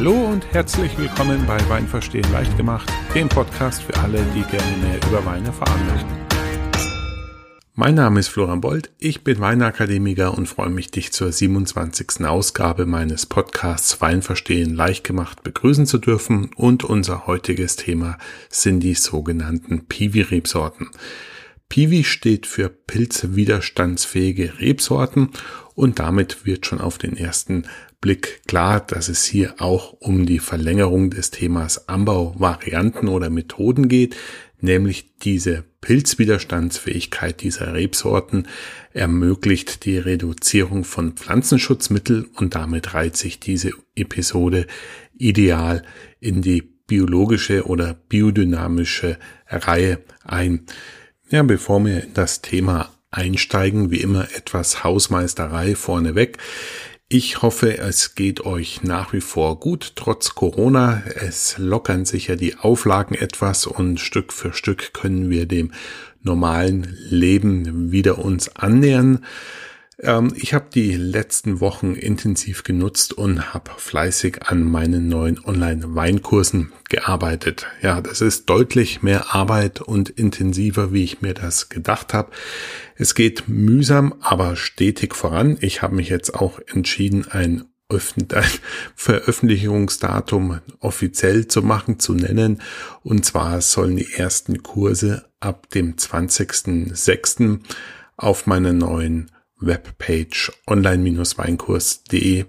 Hallo und herzlich willkommen bei Wein verstehen leicht gemacht, dem Podcast für alle, die gerne mehr über Wein erfahren möchten. Mein Name ist Florian Bold, ich bin Weinakademiker und freue mich, dich zur 27. Ausgabe meines Podcasts Wein verstehen leicht gemacht begrüßen zu dürfen und unser heutiges Thema sind die sogenannten Piwi-Rebsorten. Piwi steht für pilzwiderstandsfähige Rebsorten und damit wird schon auf den ersten Blick klar, dass es hier auch um die Verlängerung des Themas Anbauvarianten oder Methoden geht, nämlich diese Pilzwiderstandsfähigkeit dieser Rebsorten ermöglicht die Reduzierung von Pflanzenschutzmitteln und damit reiht sich diese Episode ideal in die biologische oder biodynamische Reihe ein. Ja, bevor wir in das Thema einsteigen, wie immer etwas Hausmeisterei vorneweg. Ich hoffe, es geht euch nach wie vor gut, trotz Corona. Es lockern sich ja die Auflagen etwas und Stück für Stück können wir dem normalen Leben wieder uns annähern. Ähm, ich habe die letzten Wochen intensiv genutzt und habe fleißig an meinen neuen Online-Weinkursen gearbeitet. Ja, das ist deutlich mehr Arbeit und intensiver, wie ich mir das gedacht habe. Es geht mühsam, aber stetig voran. Ich habe mich jetzt auch entschieden, ein ein Veröffentlichungsdatum offiziell zu machen, zu nennen. Und zwar sollen die ersten Kurse ab dem 20.06. auf meiner neuen Webpage online-weinkurs.de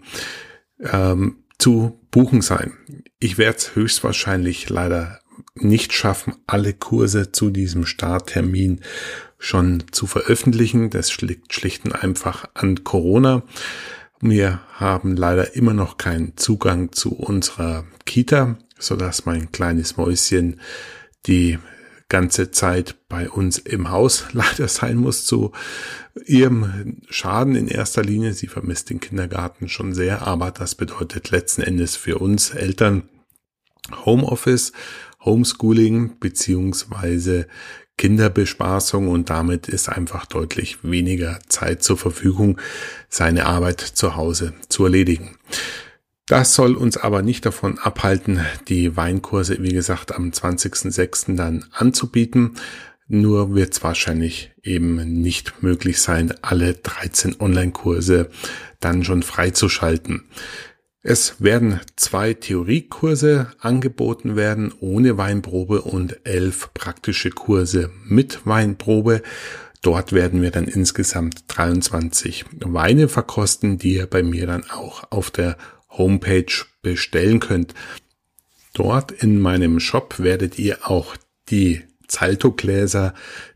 ähm, zu buchen sein. Ich werde es höchstwahrscheinlich leider nicht schaffen, alle Kurse zu diesem Starttermin schon zu veröffentlichen. Das liegt schlicht und einfach an Corona. Wir haben leider immer noch keinen Zugang zu unserer Kita, so dass mein kleines Mäuschen die ganze Zeit bei uns im Haus leider sein muss zu ihrem Schaden in erster Linie. Sie vermisst den Kindergarten schon sehr, aber das bedeutet letzten Endes für uns Eltern Homeoffice, Homeschooling beziehungsweise Kinderbespaßung und damit ist einfach deutlich weniger Zeit zur Verfügung, seine Arbeit zu Hause zu erledigen. Das soll uns aber nicht davon abhalten, die Weinkurse, wie gesagt, am 20.06. dann anzubieten. Nur wird es wahrscheinlich eben nicht möglich sein, alle 13 Online-Kurse dann schon freizuschalten. Es werden zwei Theoriekurse angeboten werden ohne Weinprobe und elf praktische Kurse mit Weinprobe. Dort werden wir dann insgesamt 23 Weine verkosten, die ihr bei mir dann auch auf der Homepage bestellen könnt. Dort in meinem Shop werdet ihr auch die Zalto-Gläser,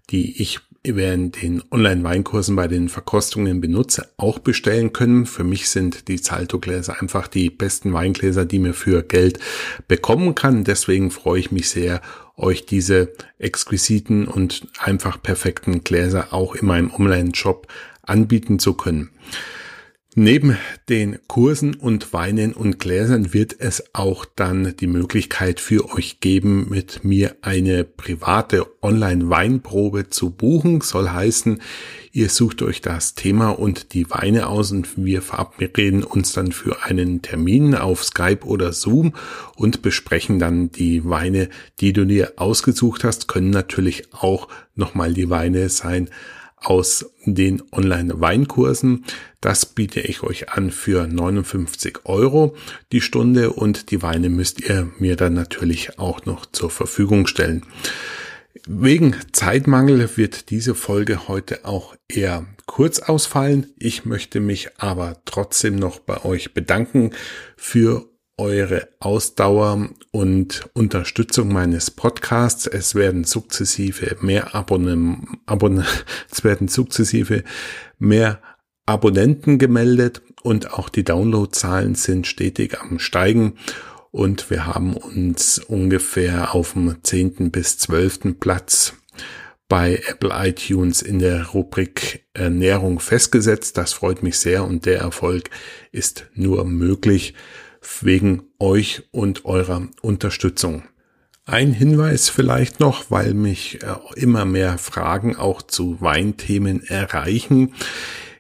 die ich während den Online-Weinkursen bei den Verkostungen benutze, auch bestellen können. Für mich sind die Zalto-Gläser einfach die besten Weingläser, die mir für Geld bekommen kann. Deswegen freue ich mich sehr, euch diese exquisiten und einfach perfekten Gläser auch in meinem Online-Shop anbieten zu können. Neben den Kursen und Weinen und Gläsern wird es auch dann die Möglichkeit für euch geben, mit mir eine private Online-Weinprobe zu buchen. Soll heißen, ihr sucht euch das Thema und die Weine aus und wir verabreden uns dann für einen Termin auf Skype oder Zoom und besprechen dann die Weine, die du dir ausgesucht hast, können natürlich auch nochmal die Weine sein, aus den Online-Weinkursen. Das biete ich euch an für 59 Euro die Stunde und die Weine müsst ihr mir dann natürlich auch noch zur Verfügung stellen. Wegen Zeitmangel wird diese Folge heute auch eher kurz ausfallen. Ich möchte mich aber trotzdem noch bei euch bedanken für eure Ausdauer und Unterstützung meines Podcasts. Es werden sukzessive mehr Abonnem, Abonne, es werden sukzessive mehr Abonnenten gemeldet und auch die Downloadzahlen sind stetig am steigen und wir haben uns ungefähr auf dem zehnten bis zwölften Platz bei Apple iTunes in der Rubrik Ernährung festgesetzt. Das freut mich sehr und der Erfolg ist nur möglich, wegen euch und eurer Unterstützung. Ein Hinweis vielleicht noch, weil mich äh, immer mehr Fragen auch zu Weinthemen erreichen.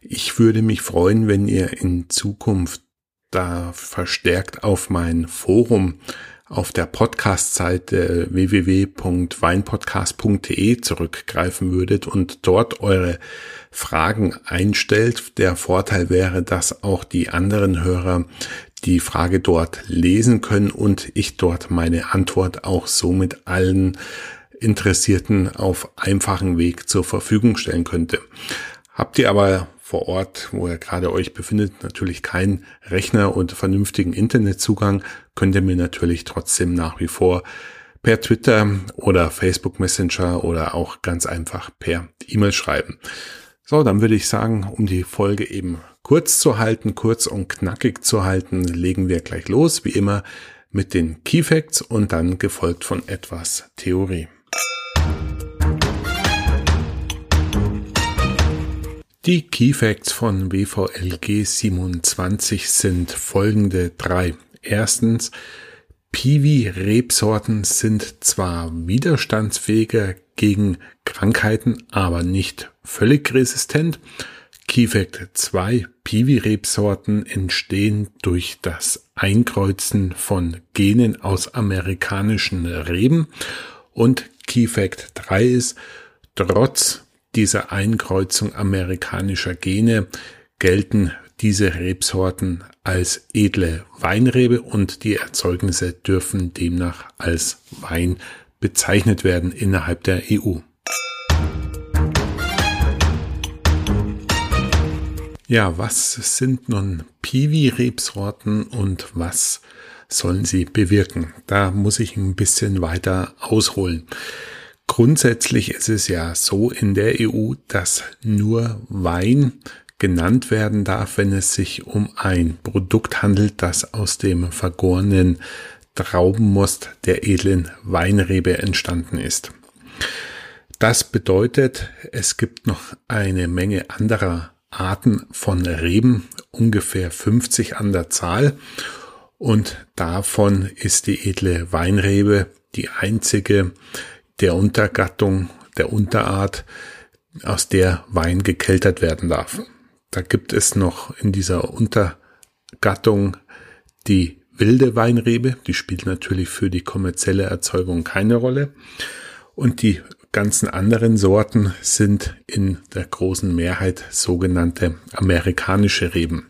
Ich würde mich freuen, wenn ihr in Zukunft da verstärkt auf mein Forum auf der Podcast-Seite www.weinpodcast.de zurückgreifen würdet und dort eure Fragen einstellt. Der Vorteil wäre, dass auch die anderen Hörer die Frage dort lesen können und ich dort meine Antwort auch so mit allen Interessierten auf einfachen Weg zur Verfügung stellen könnte. Habt ihr aber vor Ort, wo ihr gerade euch befindet, natürlich keinen Rechner und vernünftigen Internetzugang, könnt ihr mir natürlich trotzdem nach wie vor per Twitter oder Facebook Messenger oder auch ganz einfach per E-Mail schreiben. So, dann würde ich sagen, um die Folge eben kurz zu halten, kurz und knackig zu halten, legen wir gleich los, wie immer mit den Key Facts und dann gefolgt von etwas Theorie. Die Key Facts von WVLG 27 sind folgende drei. Erstens, Piwi-Rebsorten sind zwar widerstandsfähiger gegen Krankheiten, aber nicht völlig resistent. Key Fact 2. Piwi-Rebsorten entstehen durch das Einkreuzen von Genen aus amerikanischen Reben. Und Key Fact 3 ist, trotz dieser Einkreuzung amerikanischer Gene gelten diese Rebsorten als edle Weinrebe und die Erzeugnisse dürfen demnach als Wein bezeichnet werden innerhalb der EU. Ja, was sind nun Piwi-Rebsorten und was sollen sie bewirken? Da muss ich ein bisschen weiter ausholen. Grundsätzlich ist es ja so in der EU, dass nur Wein genannt werden darf, wenn es sich um ein Produkt handelt, das aus dem vergorenen Traubenmost der edlen Weinrebe entstanden ist. Das bedeutet, es gibt noch eine Menge anderer Arten von Reben, ungefähr 50 an der Zahl, und davon ist die edle Weinrebe die einzige, der Untergattung, der Unterart, aus der Wein gekeltert werden darf. Da gibt es noch in dieser Untergattung die wilde Weinrebe, die spielt natürlich für die kommerzielle Erzeugung keine Rolle. Und die ganzen anderen Sorten sind in der großen Mehrheit sogenannte amerikanische Reben.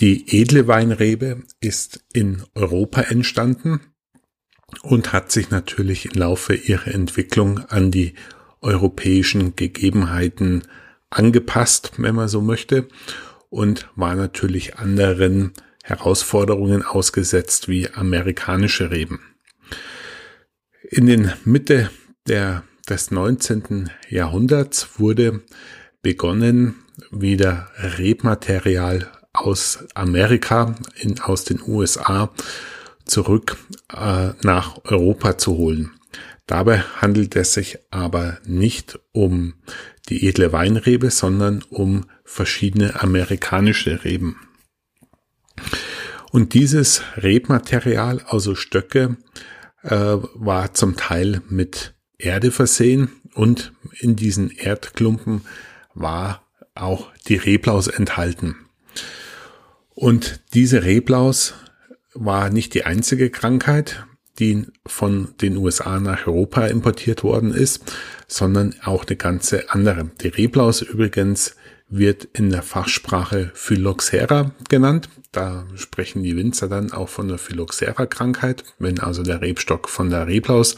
Die edle Weinrebe ist in Europa entstanden und hat sich natürlich im Laufe ihrer Entwicklung an die europäischen Gegebenheiten angepasst, wenn man so möchte, und war natürlich anderen Herausforderungen ausgesetzt wie amerikanische Reben. In den Mitte der, des 19. Jahrhunderts wurde begonnen, wieder Rebmaterial aus Amerika, in, aus den USA zurück äh, nach Europa zu holen. Dabei handelt es sich aber nicht um die edle Weinrebe, sondern um verschiedene amerikanische Reben. Und dieses Rebmaterial, also Stöcke, äh, war zum Teil mit Erde versehen und in diesen Erdklumpen war auch die Reblaus enthalten. Und diese Reblaus war nicht die einzige Krankheit, die von den USA nach Europa importiert worden ist, sondern auch eine ganze andere. Die Reblaus übrigens wird in der Fachsprache Phylloxera genannt. Da sprechen die Winzer dann auch von der Phylloxera-Krankheit, wenn also der Rebstock von der Reblaus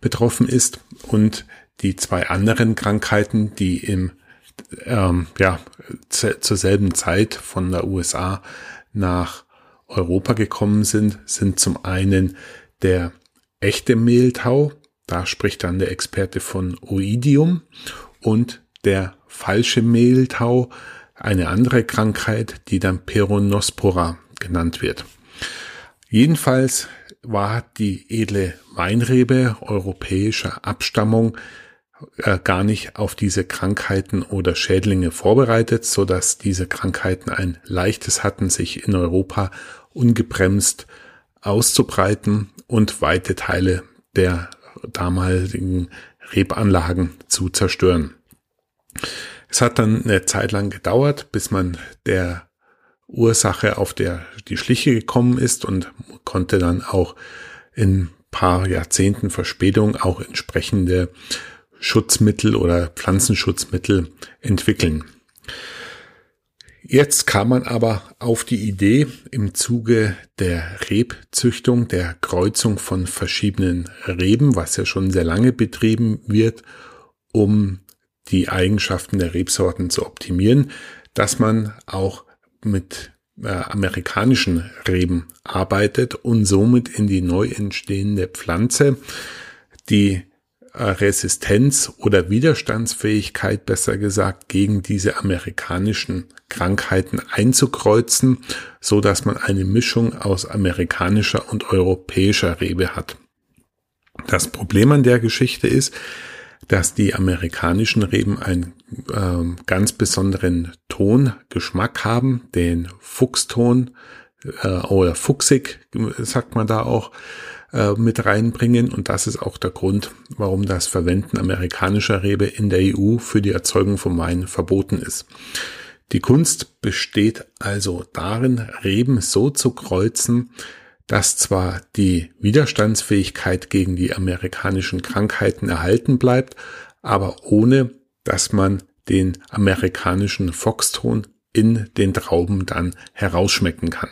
betroffen ist. Und die zwei anderen Krankheiten, die im ähm, ja, zur selben Zeit von der USA nach Europa gekommen sind, sind zum einen der echte Mehltau, da spricht dann der Experte von Oidium, und der falsche Mehltau, eine andere Krankheit, die dann Peronospora genannt wird. Jedenfalls war die edle Weinrebe europäischer Abstammung äh, gar nicht auf diese Krankheiten oder Schädlinge vorbereitet, so dass diese Krankheiten ein leichtes hatten, sich in Europa ungebremst auszubreiten und weite Teile der damaligen Rebanlagen zu zerstören. Es hat dann eine Zeit lang gedauert, bis man der Ursache auf der die Schliche gekommen ist und konnte dann auch in paar Jahrzehnten Verspätung auch entsprechende Schutzmittel oder Pflanzenschutzmittel entwickeln. Jetzt kam man aber auf die Idee, im Zuge der Rebzüchtung, der Kreuzung von verschiedenen Reben, was ja schon sehr lange betrieben wird, um die Eigenschaften der Rebsorten zu optimieren, dass man auch mit äh, amerikanischen Reben arbeitet und somit in die neu entstehende Pflanze die Resistenz oder Widerstandsfähigkeit, besser gesagt, gegen diese amerikanischen Krankheiten einzukreuzen, so dass man eine Mischung aus amerikanischer und europäischer Rebe hat. Das Problem an der Geschichte ist, dass die amerikanischen Reben einen äh, ganz besonderen Tongeschmack haben, den Fuchston äh, oder fuchsig, sagt man da auch, äh, mit reinbringen. Und das ist auch der Grund, warum das Verwenden amerikanischer Rebe in der EU für die Erzeugung von Wein verboten ist. Die Kunst besteht also darin, Reben so zu kreuzen, dass zwar die Widerstandsfähigkeit gegen die amerikanischen Krankheiten erhalten bleibt, aber ohne, dass man den amerikanischen Foxton in den Trauben dann herausschmecken kann.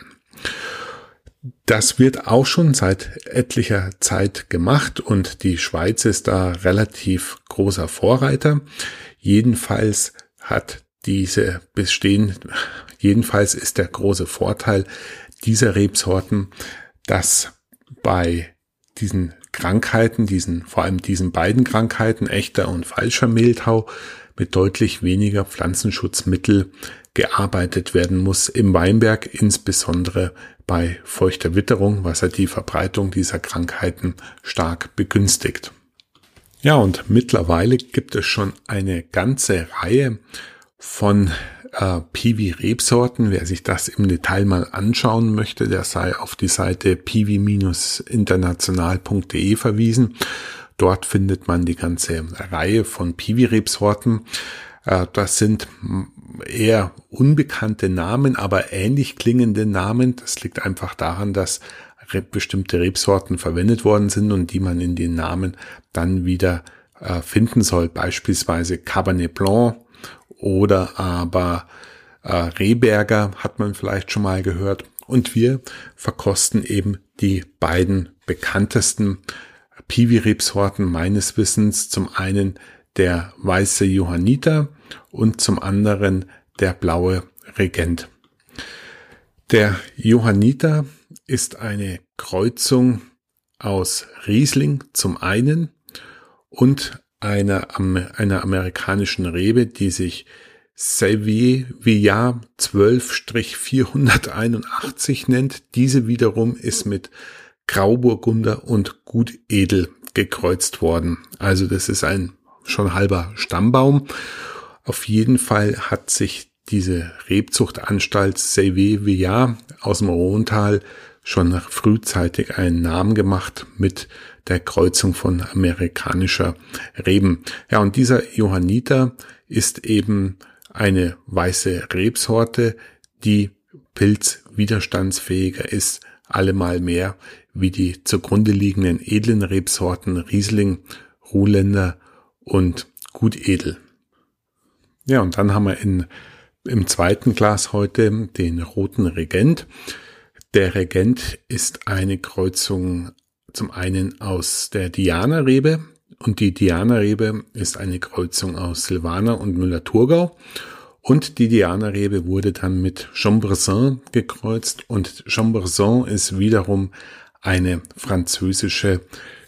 Das wird auch schon seit etlicher Zeit gemacht und die Schweiz ist da relativ großer Vorreiter. Jedenfalls hat diese bestehen, jedenfalls ist der große Vorteil dieser Rebsorten, dass bei diesen Krankheiten, diesen, vor allem diesen beiden Krankheiten, echter und falscher Mehltau, mit deutlich weniger Pflanzenschutzmittel gearbeitet werden muss im Weinberg, insbesondere bei feuchter Witterung, was ja die Verbreitung dieser Krankheiten stark begünstigt. Ja, und mittlerweile gibt es schon eine ganze Reihe von äh, Piwi-Rebsorten. Wer sich das im Detail mal anschauen möchte, der sei auf die Seite piwi-international.de verwiesen. Dort findet man die ganze Reihe von Piwi-Rebsorten. Äh, das sind eher unbekannte Namen, aber ähnlich klingende Namen. Das liegt einfach daran, dass bestimmte Rebsorten verwendet worden sind und die man in den Namen dann wieder äh, finden soll. Beispielsweise Cabernet Blanc, oder aber äh, Rehberger hat man vielleicht schon mal gehört. Und wir verkosten eben die beiden bekanntesten Piwi-Rebsorten meines Wissens. Zum einen der weiße Johanniter und zum anderen der blaue Regent. Der Johanniter ist eine Kreuzung aus Riesling zum einen und einer, einer amerikanischen Rebe, die sich Sevier 12-481 nennt. Diese wiederum ist mit Grauburgunder und Gutedel gekreuzt worden. Also das ist ein schon halber Stammbaum. Auf jeden Fall hat sich diese Rebzuchtanstalt Sevier aus dem Rhontal schon frühzeitig einen Namen gemacht mit der Kreuzung von amerikanischer Reben. Ja, und dieser Johanniter ist eben eine weiße Rebsorte, die pilzwiderstandsfähiger ist, allemal mehr wie die zugrunde liegenden edlen Rebsorten Riesling, Ruhländer und Gutedel. Ja, und dann haben wir in, im zweiten Glas heute den roten Regent. Der Regent ist eine Kreuzung zum einen aus der Diana-Rebe und die Diana-Rebe ist eine Kreuzung aus Silvaner und Müller-Thurgau und die Diana-Rebe wurde dann mit Chamboursin gekreuzt und Chamboursin ist wiederum eine französische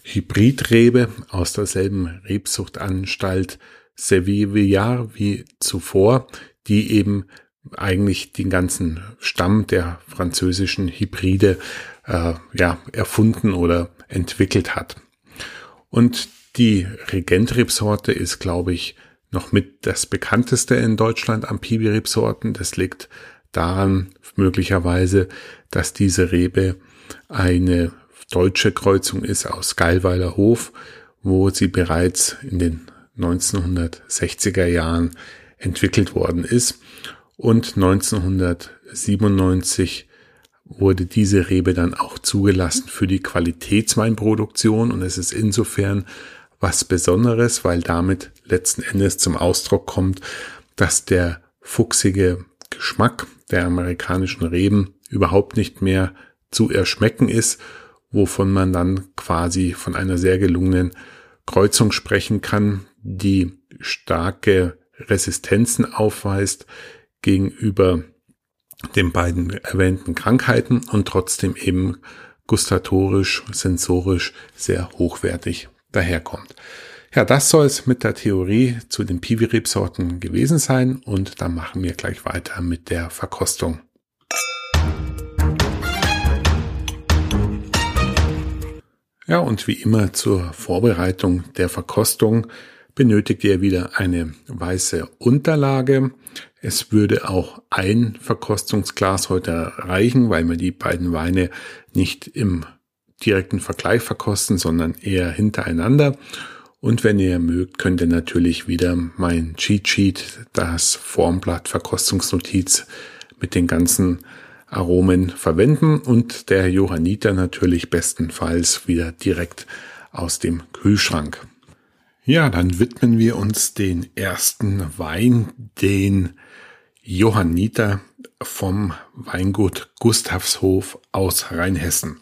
Hybridrebe aus derselben Rebsuchtanstalt Sevillard wie zuvor, die eben eigentlich den ganzen Stamm der französischen Hybride äh, ja, erfunden oder entwickelt hat. Und die Regent-Rebsorte ist, glaube ich, noch mit das bekannteste in Deutschland am Pibi-Rebsorten. Das liegt daran möglicherweise, dass diese Rebe eine deutsche Kreuzung ist aus Geilweiler Hof, wo sie bereits in den 1960er Jahren entwickelt worden ist. und 1997 wurde diese Rebe dann auch zugelassen für die Qualitätsweinproduktion und es ist insofern was Besonderes, weil damit letzten Endes zum Ausdruck kommt, dass der fuchsige Geschmack der amerikanischen Reben überhaupt nicht mehr zu erschmecken ist, wovon man dann quasi von einer sehr gelungenen Kreuzung sprechen kann, die starke Resistenzen aufweist gegenüber den beiden erwähnten Krankheiten und trotzdem eben gustatorisch, sensorisch sehr hochwertig daherkommt. Ja, das soll es mit der Theorie zu den Piwi-Rebsorten gewesen sein und dann machen wir gleich weiter mit der Verkostung. Ja, und wie immer zur Vorbereitung der Verkostung benötigt ihr wieder eine weiße Unterlage. Es würde auch ein Verkostungsglas heute reichen, weil wir die beiden Weine nicht im direkten Vergleich verkosten, sondern eher hintereinander. Und wenn ihr mögt, könnt ihr natürlich wieder mein Cheat Sheet, das Formblatt Verkostungsnotiz mit den ganzen Aromen verwenden und der Johanniter natürlich bestenfalls wieder direkt aus dem Kühlschrank. Ja, dann widmen wir uns den ersten Wein, den Johanniter vom Weingut Gustavshof aus Rheinhessen.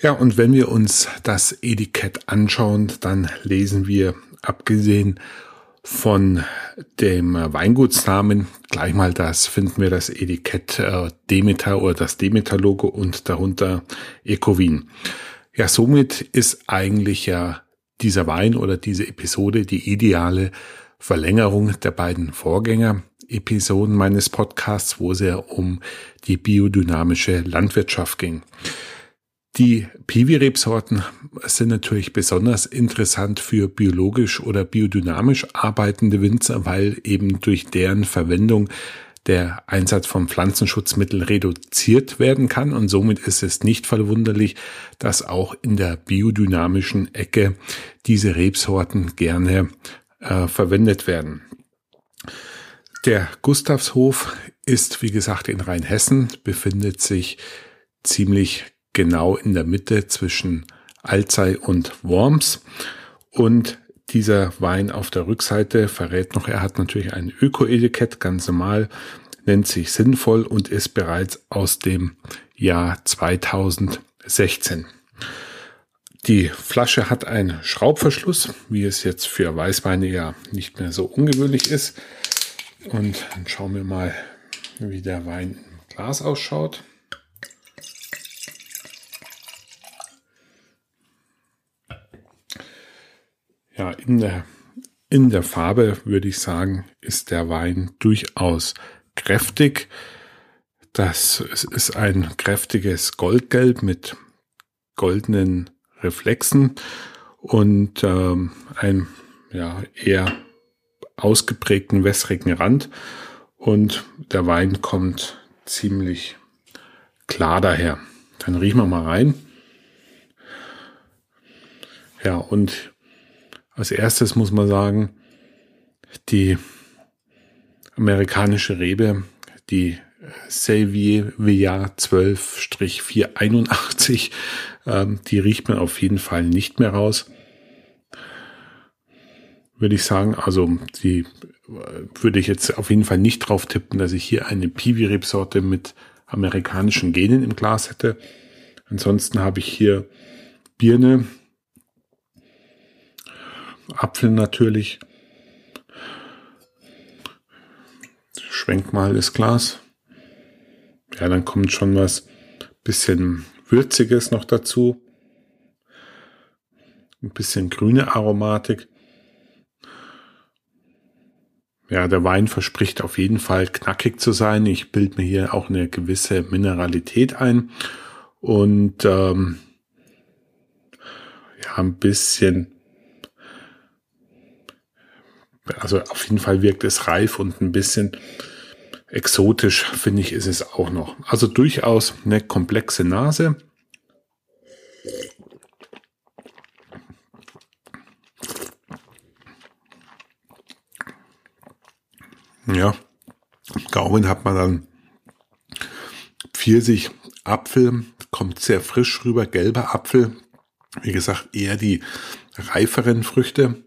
Ja, und wenn wir uns das Etikett anschauen, dann lesen wir, abgesehen von dem Weingutsnamen, gleich mal das, finden wir das Etikett äh, Demeter oder das Demeter-Logo und darunter Ecovin. Ja, somit ist eigentlich ja dieser Wein oder diese Episode die ideale Verlängerung der beiden Vorgänger-Episoden meines Podcasts, wo es ja um die biodynamische Landwirtschaft ging. Die Piwi-Rebsorten sind natürlich besonders interessant für biologisch oder biodynamisch arbeitende Winzer, weil eben durch deren Verwendung der Einsatz von Pflanzenschutzmitteln reduziert werden kann und somit ist es nicht verwunderlich, dass auch in der biodynamischen Ecke diese Rebsorten gerne äh, verwendet werden. Der Gustavshof ist, wie gesagt, in Rheinhessen, befindet sich ziemlich genau in der Mitte zwischen Alzey und Worms. Und dieser Wein auf der Rückseite verrät noch, er hat natürlich ein Öko-Etikett, ganz normal, nennt sich sinnvoll und ist bereits aus dem Jahr 2016. Die Flasche hat einen Schraubverschluss, wie es jetzt für Weißweine ja nicht mehr so ungewöhnlich ist. Und dann schauen wir mal, wie der Wein im Glas ausschaut. Ja, in der, in der Farbe würde ich sagen, ist der Wein durchaus kräftig. Das ist ein kräftiges Goldgelb mit goldenen Reflexen und ähm, ein ja, eher ausgeprägten wässrigen Rand. Und der Wein kommt ziemlich klar daher. Dann riechen wir mal rein. Ja, und als erstes muss man sagen, die amerikanische Rebe, die Selvier Villar 12-481, ähm, die riecht man auf jeden Fall nicht mehr raus. Würde ich sagen, also die äh, würde ich jetzt auf jeden Fall nicht drauf tippen, dass ich hier eine Piwi-Rebsorte mit amerikanischen Genen im Glas hätte. Ansonsten habe ich hier Birne, Apfel natürlich. Schwenk mal das Glas. Ja, dann kommt schon was bisschen Würziges noch dazu. Ein bisschen grüne Aromatik. Ja, der Wein verspricht auf jeden Fall knackig zu sein. Ich bilde mir hier auch eine gewisse Mineralität ein. Und ähm, ja, ein bisschen also auf jeden Fall wirkt es reif und ein bisschen exotisch, finde ich, ist es auch noch. Also durchaus eine komplexe Nase. Ja, Gaumen hat man dann Pfirsich, Apfel, kommt sehr frisch rüber, gelber Apfel. Wie gesagt, eher die reiferen Früchte.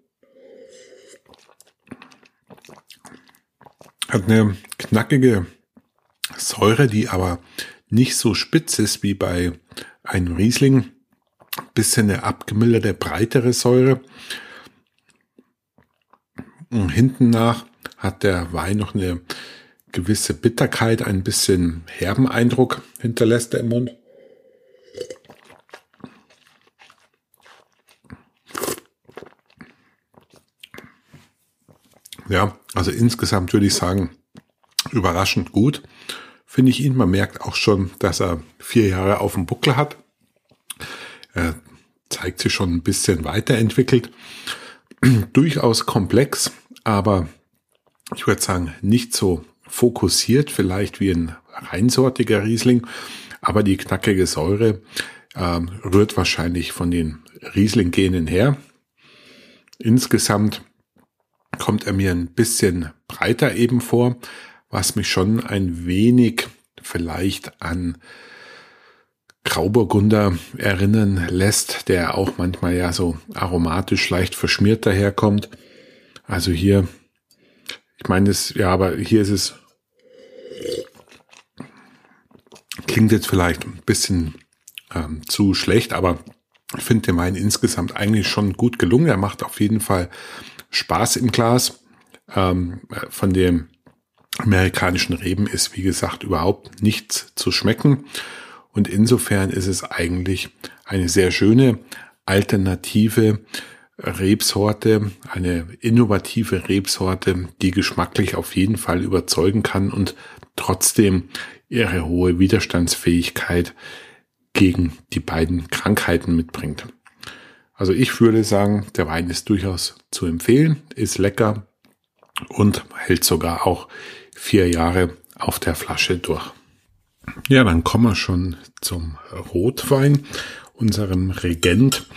Hat eine knackige Säure, die aber nicht so spitz ist wie bei einem Riesling. Bisschen eine abgemilderte, breitere Säure. Und hinten nach hat der Wein noch eine gewisse Bitterkeit, ein bisschen herben Eindruck hinterlässt er im Mund. Ja, also insgesamt würde ich sagen, überraschend gut. Finde ich ihn. Man merkt auch schon, dass er vier Jahre auf dem Buckel hat. Er zeigt sich schon ein bisschen weiterentwickelt. Durchaus komplex, aber ich würde sagen, nicht so fokussiert, vielleicht wie ein reinsortiger Riesling, aber die knackige Säure äh, rührt wahrscheinlich von den Riesling-Genen her. Insgesamt kommt er mir ein bisschen breiter eben vor, was mich schon ein wenig vielleicht an Grauburgunder erinnern lässt, der auch manchmal ja so aromatisch leicht verschmiert daherkommt. Also hier, ich meine es, ja, aber hier ist es, klingt jetzt vielleicht ein bisschen ähm, zu schlecht, aber ich finde den Wein insgesamt eigentlich schon gut gelungen. Er macht auf jeden Fall Spaß im Glas. Ähm, von dem amerikanischen Reben ist, wie gesagt, überhaupt nichts zu schmecken. Und insofern ist es eigentlich eine sehr schöne alternative Rebsorte, eine innovative Rebsorte, die geschmacklich auf jeden Fall überzeugen kann und trotzdem ihre hohe Widerstandsfähigkeit gegen die beiden Krankheiten mitbringt. Also ich würde sagen, der Wein ist durchaus zu empfehlen, ist lecker und hält sogar auch vier Jahre auf der Flasche durch. Ja, dann kommen wir schon zum Rotwein, unserem Regent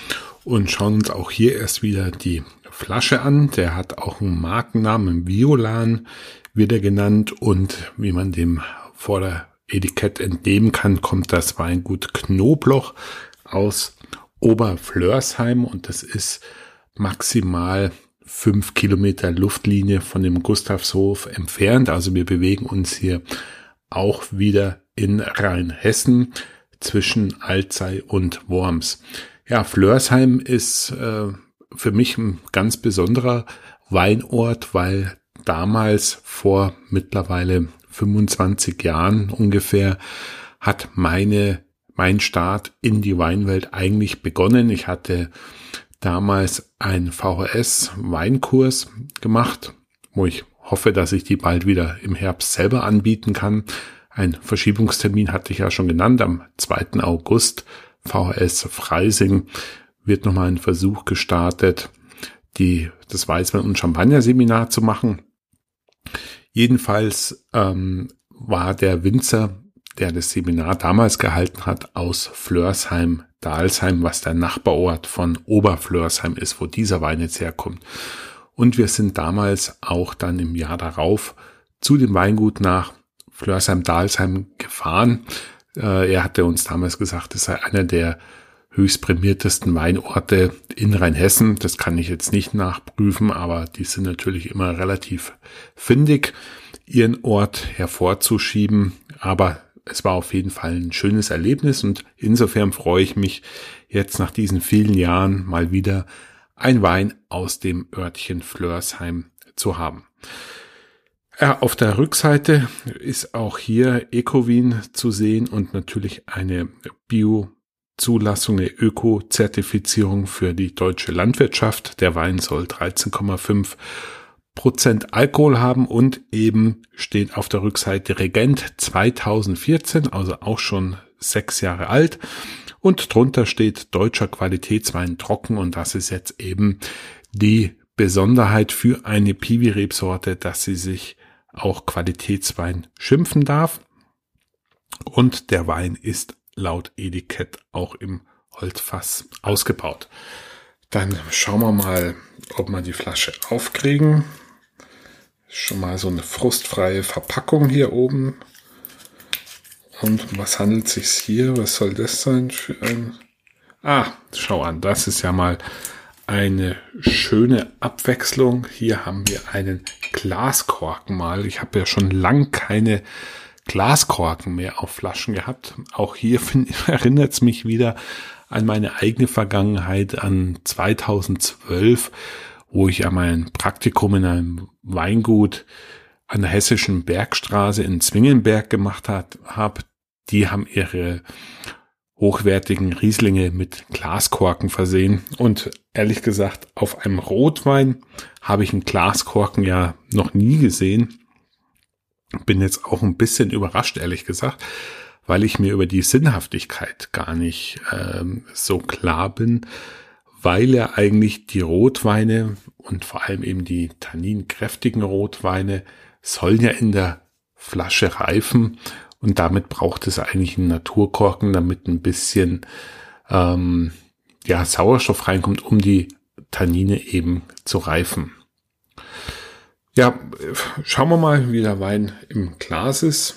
und schauen uns auch hier erst wieder die Flasche an. Der hat auch einen Markennamen, Violan wird er genannt und wie man dem vor der Etikett entnehmen kann, kommt das Weingut Knobloch aus Oberflörsheim und das ist maximal fünf Kilometer Luftlinie von dem Gustavshof entfernt. Also wir bewegen uns hier auch wieder in Rheinhessen zwischen Alzey und Worms. Ja, Flörsheim ist äh, für mich ein ganz besonderer Weinort, weil damals vor mittlerweile 25 Jahren ungefähr hat meine mein Start in die Weinwelt eigentlich begonnen. Ich hatte damals einen VHS-Weinkurs gemacht, wo ich hoffe, dass ich die bald wieder im Herbst selber anbieten kann. Ein Verschiebungstermin hatte ich ja schon genannt. Am 2. August VHS Freising wird nochmal ein Versuch gestartet, die, das Weißwein- und Champagner-Seminar zu machen. Jedenfalls ähm, war der Winzer der das Seminar damals gehalten hat, aus Flörsheim, Dalsheim, was der Nachbarort von Oberflörsheim ist, wo dieser Wein jetzt herkommt. Und wir sind damals auch dann im Jahr darauf zu dem Weingut nach Flörsheim-Dalsheim gefahren. Äh, er hatte uns damals gesagt, es sei einer der höchst prämiertesten Weinorte in Rheinhessen. Das kann ich jetzt nicht nachprüfen, aber die sind natürlich immer relativ findig, ihren Ort hervorzuschieben. Aber es war auf jeden Fall ein schönes Erlebnis und insofern freue ich mich jetzt nach diesen vielen Jahren mal wieder ein Wein aus dem Örtchen Flörsheim zu haben. Ja, auf der Rückseite ist auch hier Ecowin zu sehen und natürlich eine Bio-Zulassung, eine Öko-Zertifizierung für die deutsche Landwirtschaft. Der Wein soll 13,5 Prozent Alkohol haben und eben steht auf der Rückseite Regent 2014, also auch schon sechs Jahre alt. Und drunter steht deutscher Qualitätswein trocken und das ist jetzt eben die Besonderheit für eine Piwi-Rebsorte, dass sie sich auch Qualitätswein schimpfen darf. Und der Wein ist laut Etikett auch im Holzfass ausgebaut. Dann schauen wir mal, ob wir die Flasche aufkriegen. Schon mal so eine frustfreie Verpackung hier oben. Und was handelt sich hier? Was soll das sein für ein... Ah, schau an, das ist ja mal eine schöne Abwechslung. Hier haben wir einen Glaskorken mal. Ich habe ja schon lang keine Glaskorken mehr auf Flaschen gehabt. Auch hier erinnert es mich wieder an meine eigene Vergangenheit, an 2012, wo ich ja mein Praktikum in einem Weingut an der hessischen Bergstraße in Zwingenberg gemacht habe. Die haben ihre hochwertigen Rieslinge mit Glaskorken versehen. Und ehrlich gesagt, auf einem Rotwein habe ich einen Glaskorken ja noch nie gesehen. Bin jetzt auch ein bisschen überrascht, ehrlich gesagt, weil ich mir über die Sinnhaftigkeit gar nicht ähm, so klar bin, weil er eigentlich die Rotweine und vor allem eben die tanninkräftigen Rotweine sollen ja in der Flasche reifen und damit braucht es eigentlich einen Naturkorken, damit ein bisschen ähm, ja, Sauerstoff reinkommt, um die Tannine eben zu reifen. Ja, schauen wir mal, wie der Wein im Glas ist.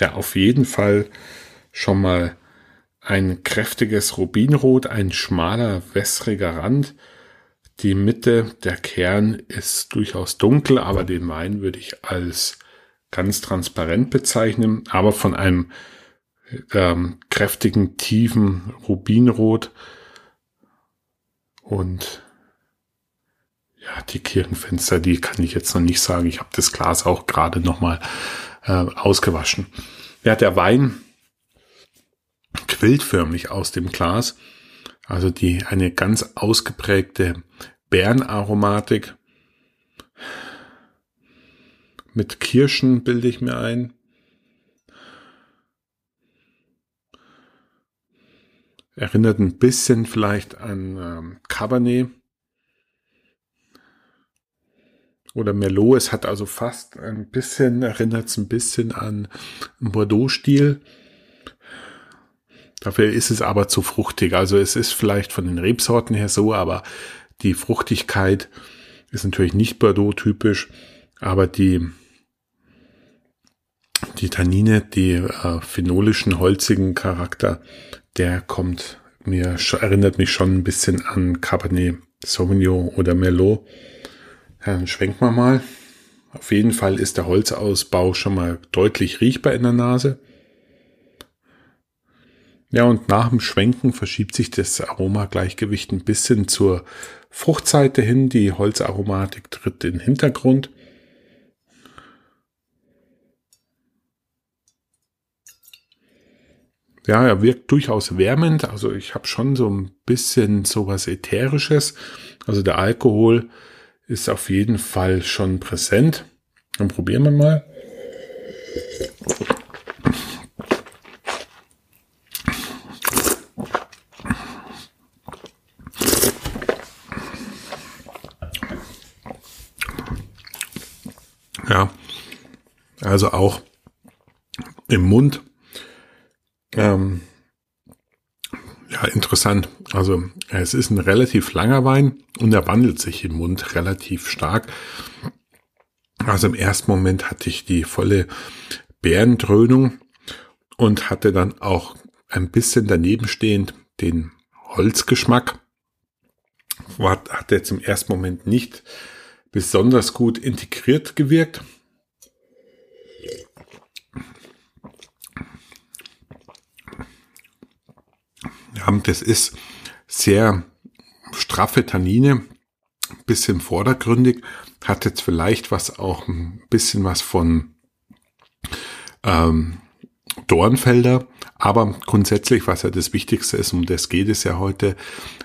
Ja, auf jeden Fall schon mal ein kräftiges Rubinrot, ein schmaler, wässriger Rand. Die Mitte, der Kern ist durchaus dunkel, aber den Wein würde ich als ganz transparent bezeichnen, aber von einem ähm, kräftigen, tiefen Rubinrot. Und ja, die Kirchenfenster, die kann ich jetzt noch nicht sagen. Ich habe das Glas auch gerade noch mal äh, ausgewaschen. Ja, der Wein quillt förmlich aus dem Glas. Also die eine ganz ausgeprägte Bärenaromatik mit Kirschen bilde ich mir ein. Erinnert ein bisschen vielleicht an ähm, Cabernet oder Merlot. Es hat also fast ein bisschen, erinnert es ein bisschen an Bordeaux-Stil. Dafür ist es aber zu fruchtig. Also es ist vielleicht von den Rebsorten her so, aber die Fruchtigkeit ist natürlich nicht Bordeaux-typisch, aber die die Tannine, die äh, phenolischen, holzigen Charakter, der kommt mir, erinnert mich schon ein bisschen an Cabernet Sauvignon oder Merlot. Dann schwenken wir mal. Auf jeden Fall ist der Holzausbau schon mal deutlich riechbar in der Nase. Ja, und nach dem Schwenken verschiebt sich das Aromagleichgewicht ein bisschen zur Fruchtseite hin. Die Holzaromatik tritt in den Hintergrund. Ja, er wirkt durchaus wärmend. Also ich habe schon so ein bisschen sowas Ätherisches. Also der Alkohol ist auf jeden Fall schon präsent. Dann probieren wir mal. Ja, also auch im Mund ähm, ja, interessant. Also es ist ein relativ langer Wein und er wandelt sich im Mund relativ stark. Also im ersten Moment hatte ich die volle Bärendröhnung und hatte dann auch ein bisschen daneben stehend den Holzgeschmack. Hat jetzt im ersten Moment nicht besonders gut integriert gewirkt. Ja, das ist sehr straffe Tannine, bisschen vordergründig, hat jetzt vielleicht was auch ein bisschen was von ähm, Dornfelder, aber grundsätzlich, was ja das Wichtigste ist, um das geht es ja heute,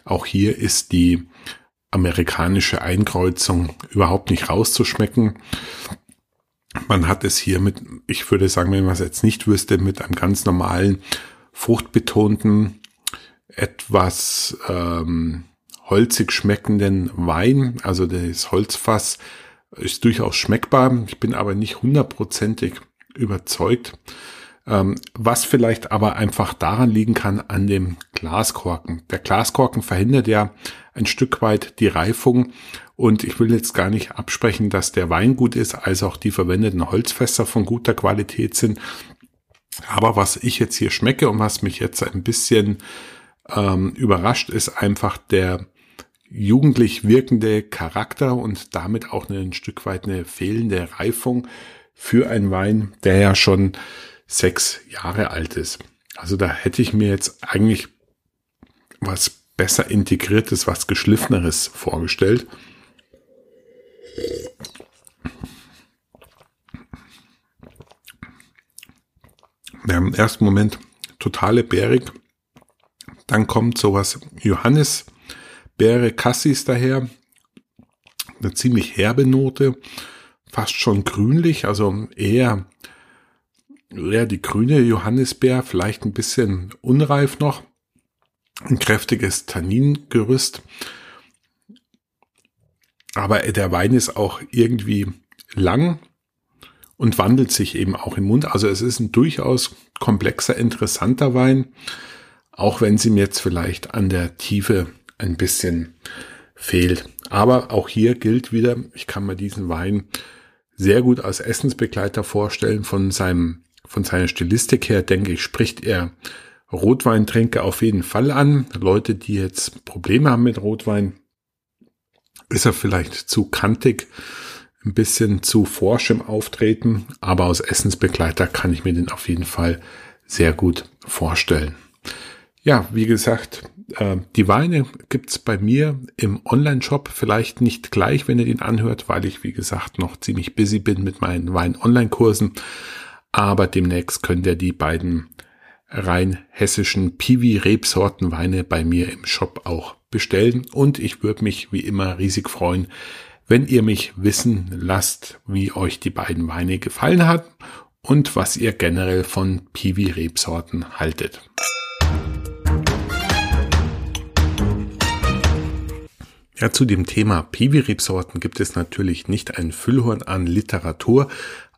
auch hier ist die amerikanische Einkreuzung überhaupt nicht rauszuschmecken. Man hat es hier mit, ich würde sagen, wenn man es jetzt nicht wüsste, mit einem ganz normalen, fruchtbetonten etwas ähm, holzig schmeckenden Wein. Also das Holzfass ist durchaus schmeckbar. Ich bin aber nicht hundertprozentig überzeugt. Ähm, was vielleicht aber einfach daran liegen kann an dem Glaskorken. Der Glaskorken verhindert ja ein Stück weit die Reifung und ich will jetzt gar nicht absprechen, dass der Wein gut ist, als auch die verwendeten Holzfässer von guter Qualität sind. Aber was ich jetzt hier schmecke und was mich jetzt ein bisschen ähm, überrascht, ist einfach der jugendlich wirkende Charakter und damit auch ein Stück weit eine fehlende Reifung für einen Wein, der ja schon sechs Jahre alt ist. Also da hätte ich mir jetzt eigentlich was besser integriertes, was geschliffeneres vorgestellt. Der im ersten Moment totale Bärig. Dann kommt sowas Johannis, Beere Cassis daher. Eine ziemlich herbe Note. Fast schon grünlich, also eher ja, die grüne Johannisbeer, vielleicht ein bisschen unreif noch. Ein kräftiges Tanningerüst. Aber der Wein ist auch irgendwie lang und wandelt sich eben auch im Mund. Also es ist ein durchaus komplexer, interessanter Wein, auch wenn sie mir jetzt vielleicht an der Tiefe ein bisschen fehlt. Aber auch hier gilt wieder, ich kann mir diesen Wein sehr gut als Essensbegleiter vorstellen von seinem von seiner Stilistik her, denke ich, spricht er Rotweintrinker auf jeden Fall an. Leute, die jetzt Probleme haben mit Rotwein, ist er vielleicht zu kantig, ein bisschen zu forsch im Auftreten, aber als Essensbegleiter kann ich mir den auf jeden Fall sehr gut vorstellen. Ja, wie gesagt, äh, die Weine gibt's bei mir im Online-Shop. Vielleicht nicht gleich, wenn ihr den anhört, weil ich, wie gesagt, noch ziemlich busy bin mit meinen Wein-Online-Kursen aber demnächst könnt ihr die beiden rein hessischen Piwi-Rebsortenweine bei mir im Shop auch bestellen und ich würde mich wie immer riesig freuen, wenn ihr mich wissen lasst, wie euch die beiden Weine gefallen hat und was ihr generell von Piwi-Rebsorten haltet. Ja, zu dem Thema Piwi-Rebsorten gibt es natürlich nicht ein Füllhorn an Literatur,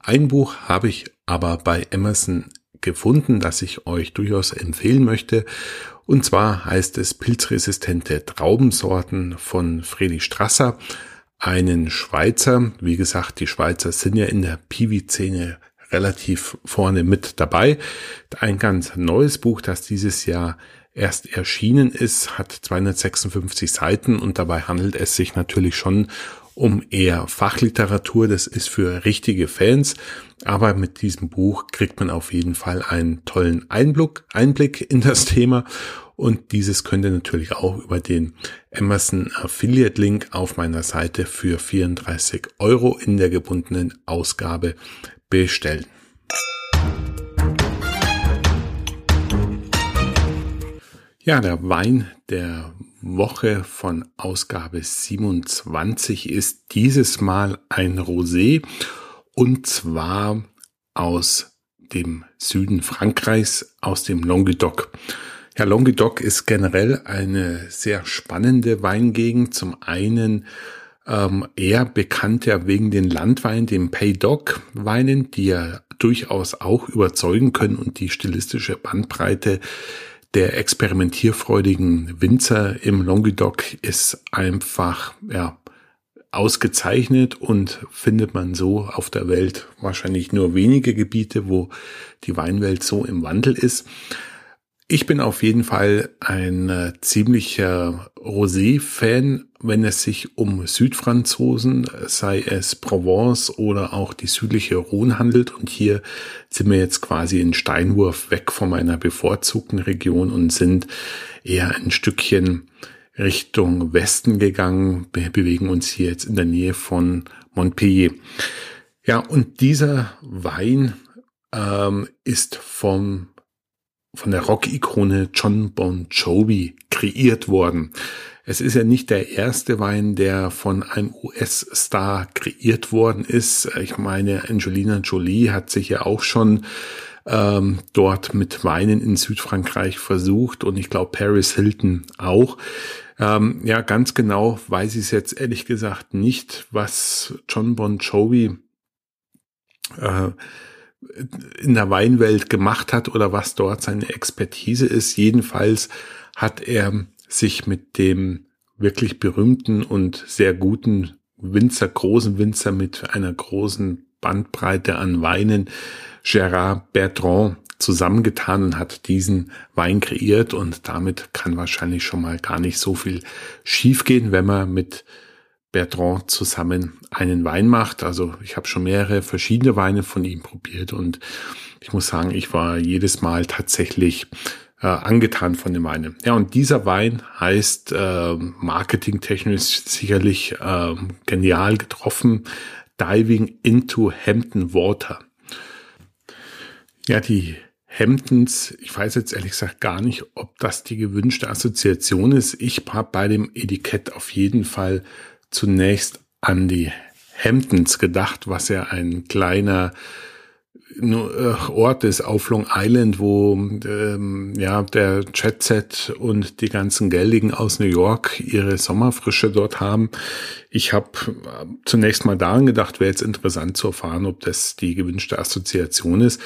ein Buch habe ich aber bei Emerson gefunden, das ich euch durchaus empfehlen möchte. Und zwar heißt es Pilzresistente Traubensorten von Fredi Strasser, einen Schweizer. Wie gesagt, die Schweizer sind ja in der Piwi-Szene relativ vorne mit dabei. Ein ganz neues Buch, das dieses Jahr erst erschienen ist, hat 256 Seiten und dabei handelt es sich natürlich schon um eher Fachliteratur. Das ist für richtige Fans. Aber mit diesem Buch kriegt man auf jeden Fall einen tollen Einblick, Einblick in das Thema. Und dieses könnt ihr natürlich auch über den Amazon Affiliate Link auf meiner Seite für 34 Euro in der gebundenen Ausgabe bestellen. Ja, der Wein der Woche von Ausgabe 27 ist dieses Mal ein Rosé und zwar aus dem Süden Frankreichs, aus dem Languedoc. Ja, Languedoc ist generell eine sehr spannende Weingegend. Zum einen ähm, eher bekannt ja wegen den Landweinen, dem Paydoc Weinen, die ja durchaus auch überzeugen können und die stilistische Bandbreite der experimentierfreudigen Winzer im Languedoc ist einfach, ja, ausgezeichnet und findet man so auf der Welt wahrscheinlich nur wenige Gebiete, wo die Weinwelt so im Wandel ist. Ich bin auf jeden Fall ein äh, ziemlicher Rosé-Fan, wenn es sich um Südfranzosen, sei es Provence oder auch die südliche Rhone handelt. Und hier sind wir jetzt quasi in Steinwurf weg von meiner bevorzugten Region und sind eher ein Stückchen Richtung Westen gegangen. Wir bewegen uns hier jetzt in der Nähe von Montpellier. Ja, und dieser Wein ähm, ist vom von der Rock-Ikone John Bon Jovi kreiert worden. Es ist ja nicht der erste Wein, der von einem US-Star kreiert worden ist. Ich meine, Angelina Jolie hat sich ja auch schon ähm, dort mit Weinen in Südfrankreich versucht und ich glaube Paris Hilton auch. Ähm, ja, ganz genau weiß ich es jetzt ehrlich gesagt nicht, was John Bon Jovi äh, in der Weinwelt gemacht hat oder was dort seine Expertise ist. Jedenfalls hat er sich mit dem wirklich berühmten und sehr guten Winzer, großen Winzer mit einer großen Bandbreite an Weinen, Gérard Bertrand, zusammengetan und hat diesen Wein kreiert und damit kann wahrscheinlich schon mal gar nicht so viel schiefgehen, wenn man mit Bertrand zusammen einen Wein macht. Also ich habe schon mehrere verschiedene Weine von ihm probiert und ich muss sagen, ich war jedes Mal tatsächlich äh, angetan von dem Wein. Ja, und dieser Wein heißt äh, marketingtechnisch sicherlich äh, genial getroffen, Diving into Hampton Water. Ja, die Hamptons, ich weiß jetzt ehrlich gesagt gar nicht, ob das die gewünschte Assoziation ist. Ich habe bei dem Etikett auf jeden Fall zunächst an die Hamptons gedacht, was ja ein kleiner äh, Ort ist auf Long Island, wo ähm, ja der Jet Set und die ganzen Geldigen aus New York ihre Sommerfrische dort haben. Ich habe äh, zunächst mal daran gedacht, wäre jetzt interessant zu erfahren, ob das die gewünschte Assoziation ist.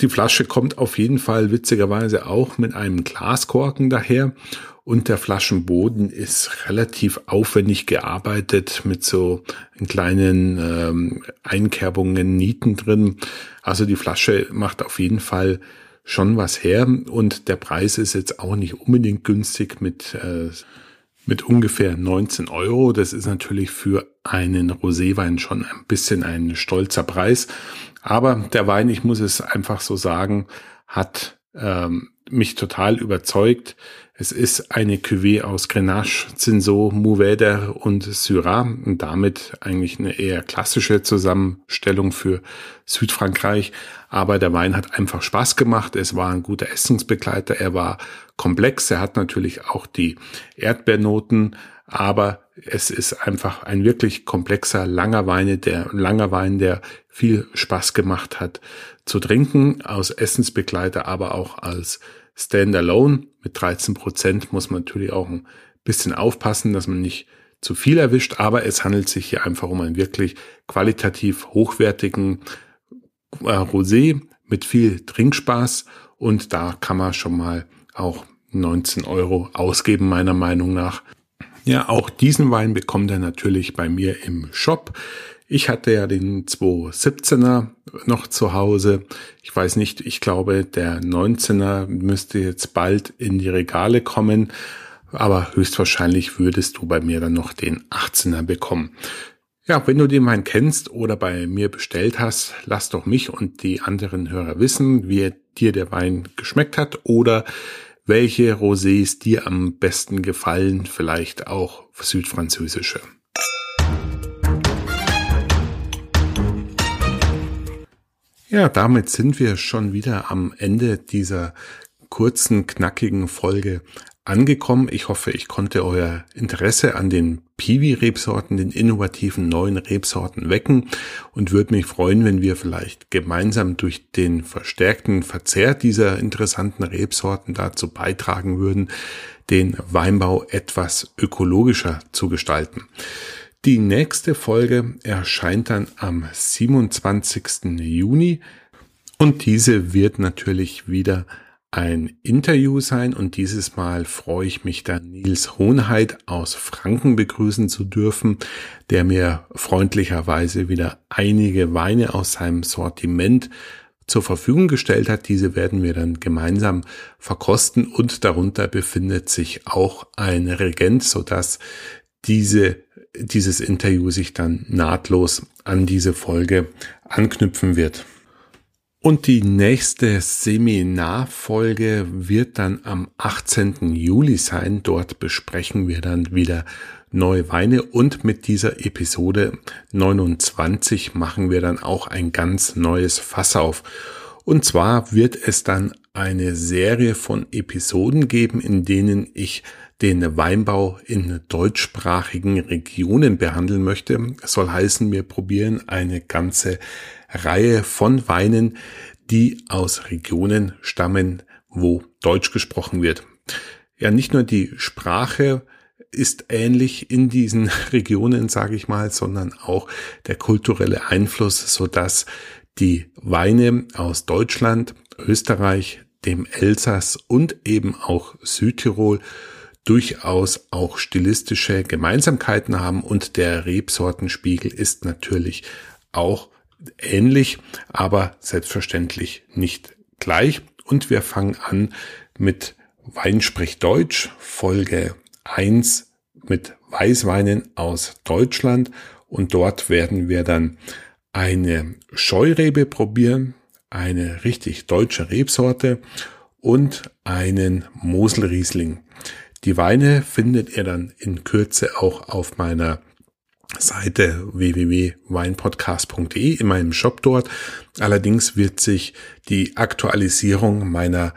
Die Flasche kommt auf jeden Fall witzigerweise auch mit einem Glaskorken daher und der Flaschenboden ist relativ aufwendig gearbeitet mit so kleinen ähm, Einkerbungen, Nieten drin. Also die Flasche macht auf jeden Fall schon was her und der Preis ist jetzt auch nicht unbedingt günstig mit äh, mit ungefähr 19 Euro. Das ist natürlich für einen Roséwein schon ein bisschen ein stolzer Preis. Aber der Wein, ich muss es einfach so sagen, hat ähm, mich total überzeugt. Es ist eine Cuvée aus Grenache, Cinsault, Mourvèdre und Syrah und damit eigentlich eine eher klassische Zusammenstellung für Südfrankreich. Aber der Wein hat einfach Spaß gemacht. Es war ein guter Essensbegleiter. Er war komplex. Er hat natürlich auch die Erdbeernoten, aber es ist einfach ein wirklich komplexer, langer Wein, der, langer Wein, der viel Spaß gemacht hat zu trinken, als Essensbegleiter, aber auch als Standalone. Mit 13 Prozent muss man natürlich auch ein bisschen aufpassen, dass man nicht zu viel erwischt, aber es handelt sich hier einfach um einen wirklich qualitativ hochwertigen äh, Rosé mit viel Trinkspaß. Und da kann man schon mal auch 19 Euro ausgeben, meiner Meinung nach. Ja, auch diesen Wein bekommt er natürlich bei mir im Shop. Ich hatte ja den 217er noch zu Hause. Ich weiß nicht, ich glaube, der 19er müsste jetzt bald in die Regale kommen, aber höchstwahrscheinlich würdest du bei mir dann noch den 18er bekommen. Ja, wenn du den Wein kennst oder bei mir bestellt hast, lass doch mich und die anderen Hörer wissen, wie dir der Wein geschmeckt hat oder welche Rosés dir am besten gefallen, vielleicht auch südfranzösische. Ja, damit sind wir schon wieder am Ende dieser kurzen, knackigen Folge angekommen. Ich hoffe, ich konnte euer Interesse an den Piwi-Rebsorten, den innovativen neuen Rebsorten wecken und würde mich freuen, wenn wir vielleicht gemeinsam durch den verstärkten Verzehr dieser interessanten Rebsorten dazu beitragen würden, den Weinbau etwas ökologischer zu gestalten. Die nächste Folge erscheint dann am 27. Juni und diese wird natürlich wieder ein Interview sein und dieses Mal freue ich mich dann Nils Hohenheit aus Franken begrüßen zu dürfen, der mir freundlicherweise wieder einige Weine aus seinem Sortiment zur Verfügung gestellt hat. Diese werden wir dann gemeinsam verkosten und darunter befindet sich auch ein Regent, sodass diese dieses Interview sich dann nahtlos an diese Folge anknüpfen wird. Und die nächste Seminarfolge wird dann am 18. Juli sein. Dort besprechen wir dann wieder neue Weine und mit dieser Episode 29 machen wir dann auch ein ganz neues Fass auf. Und zwar wird es dann eine Serie von Episoden geben, in denen ich den Weinbau in deutschsprachigen Regionen behandeln möchte. Es soll heißen, wir probieren eine ganze Reihe von Weinen, die aus Regionen stammen, wo Deutsch gesprochen wird. Ja, nicht nur die Sprache ist ähnlich in diesen Regionen, sage ich mal, sondern auch der kulturelle Einfluss, so dass die Weine aus Deutschland, Österreich, dem Elsass und eben auch Südtirol durchaus auch stilistische Gemeinsamkeiten haben und der Rebsortenspiegel ist natürlich auch ähnlich, aber selbstverständlich nicht gleich. Und wir fangen an mit Wein spricht Deutsch, Folge 1 mit Weißweinen aus Deutschland und dort werden wir dann eine Scheurebe probieren, eine richtig deutsche Rebsorte und einen Moselriesling. Die Weine findet ihr dann in Kürze auch auf meiner Seite www.weinpodcast.de in meinem Shop dort. Allerdings wird sich die Aktualisierung meiner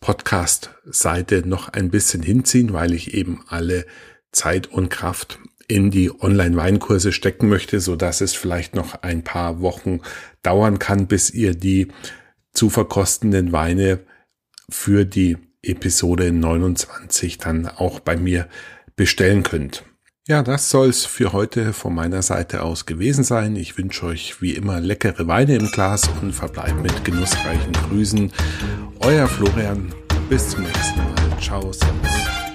Podcast-Seite noch ein bisschen hinziehen, weil ich eben alle Zeit und Kraft in die Online-Weinkurse stecken möchte, so dass es vielleicht noch ein paar Wochen dauern kann, bis ihr die zu verkostenden Weine für die Episode 29 dann auch bei mir bestellen könnt. Ja, das soll's für heute von meiner Seite aus gewesen sein. Ich wünsche euch wie immer leckere Weine im Glas und verbleibt mit genussreichen Grüßen. Euer Florian. Bis zum nächsten Mal. Ciao, Servus.